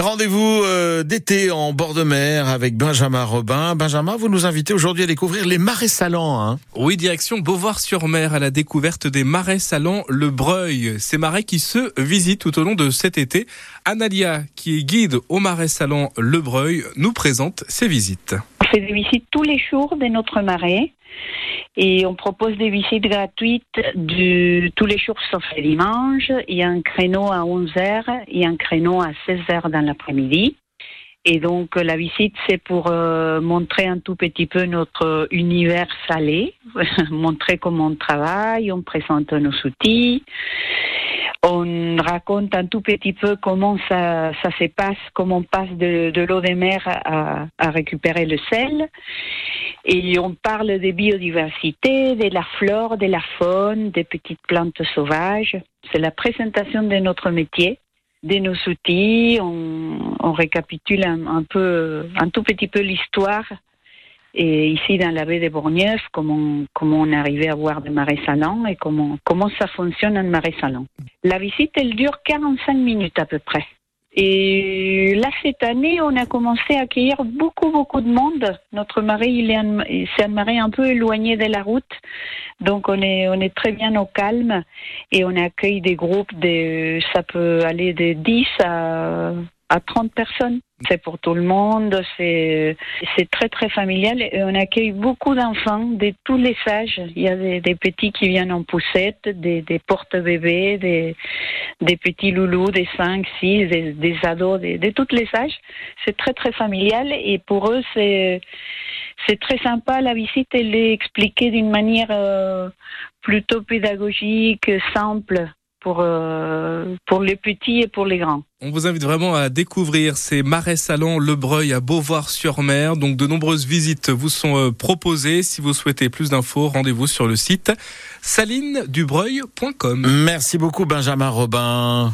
Rendez-vous euh, d'été en bord de mer avec Benjamin Robin. Benjamin, vous nous invitez aujourd'hui à découvrir les marais salants. Hein oui, direction Beauvoir-sur-Mer à la découverte des marais salants Le Breuil. Ces marais qui se visitent tout au long de cet été. Analia, qui est guide au marais salants Le Breuil, nous présente ces visites. On fait des visites tous les jours de notre marais et on propose des visites gratuites tous les jours sauf les dimanches. Il y a un créneau à 11h et un créneau à 16h dans l'après-midi. Et donc la visite, c'est pour euh, montrer un tout petit peu notre univers salé, montrer comment on travaille, on présente nos outils, on raconte un tout petit peu comment ça, se passe, comment on passe de, l'eau de mer à, à récupérer le sel. Et on parle de biodiversité, de la flore, de la faune, des petites plantes sauvages. C'est la présentation de notre métier, de nos outils. On, récapitule un, peu, un tout petit peu l'histoire. Et ici, dans la baie de Bourgneuf, comment, comment on arrivé à voir des marais salants et comment, comment ça fonctionne un marais salant. La visite, elle dure 45 minutes à peu près. Et là, cette année, on a commencé à accueillir beaucoup, beaucoup de monde. Notre marais, il est c'est un marais un peu éloigné de la route. Donc, on est, on est très bien au calme et on accueille des groupes de, ça peut aller de 10 à, à 30 personnes. C'est pour tout le monde, c'est très très familial et on accueille beaucoup d'enfants de tous les âges. Il y a des, des petits qui viennent en poussette, des, des porte-bébés, des, des petits loulous, des 5, 6, des, des ados, de, tous les âges. C'est très très familial et pour eux c'est c'est très sympa. La visite elle est expliquée d'une manière euh, plutôt pédagogique, simple pour, euh, pour les petits et pour les grands. On vous invite vraiment à découvrir ces marais salants Le Breuil à Beauvoir-sur-Mer. Donc de nombreuses visites vous sont euh, proposées. Si vous souhaitez plus d'infos, rendez-vous sur le site salinedubreuil.com. Merci beaucoup Benjamin Robin.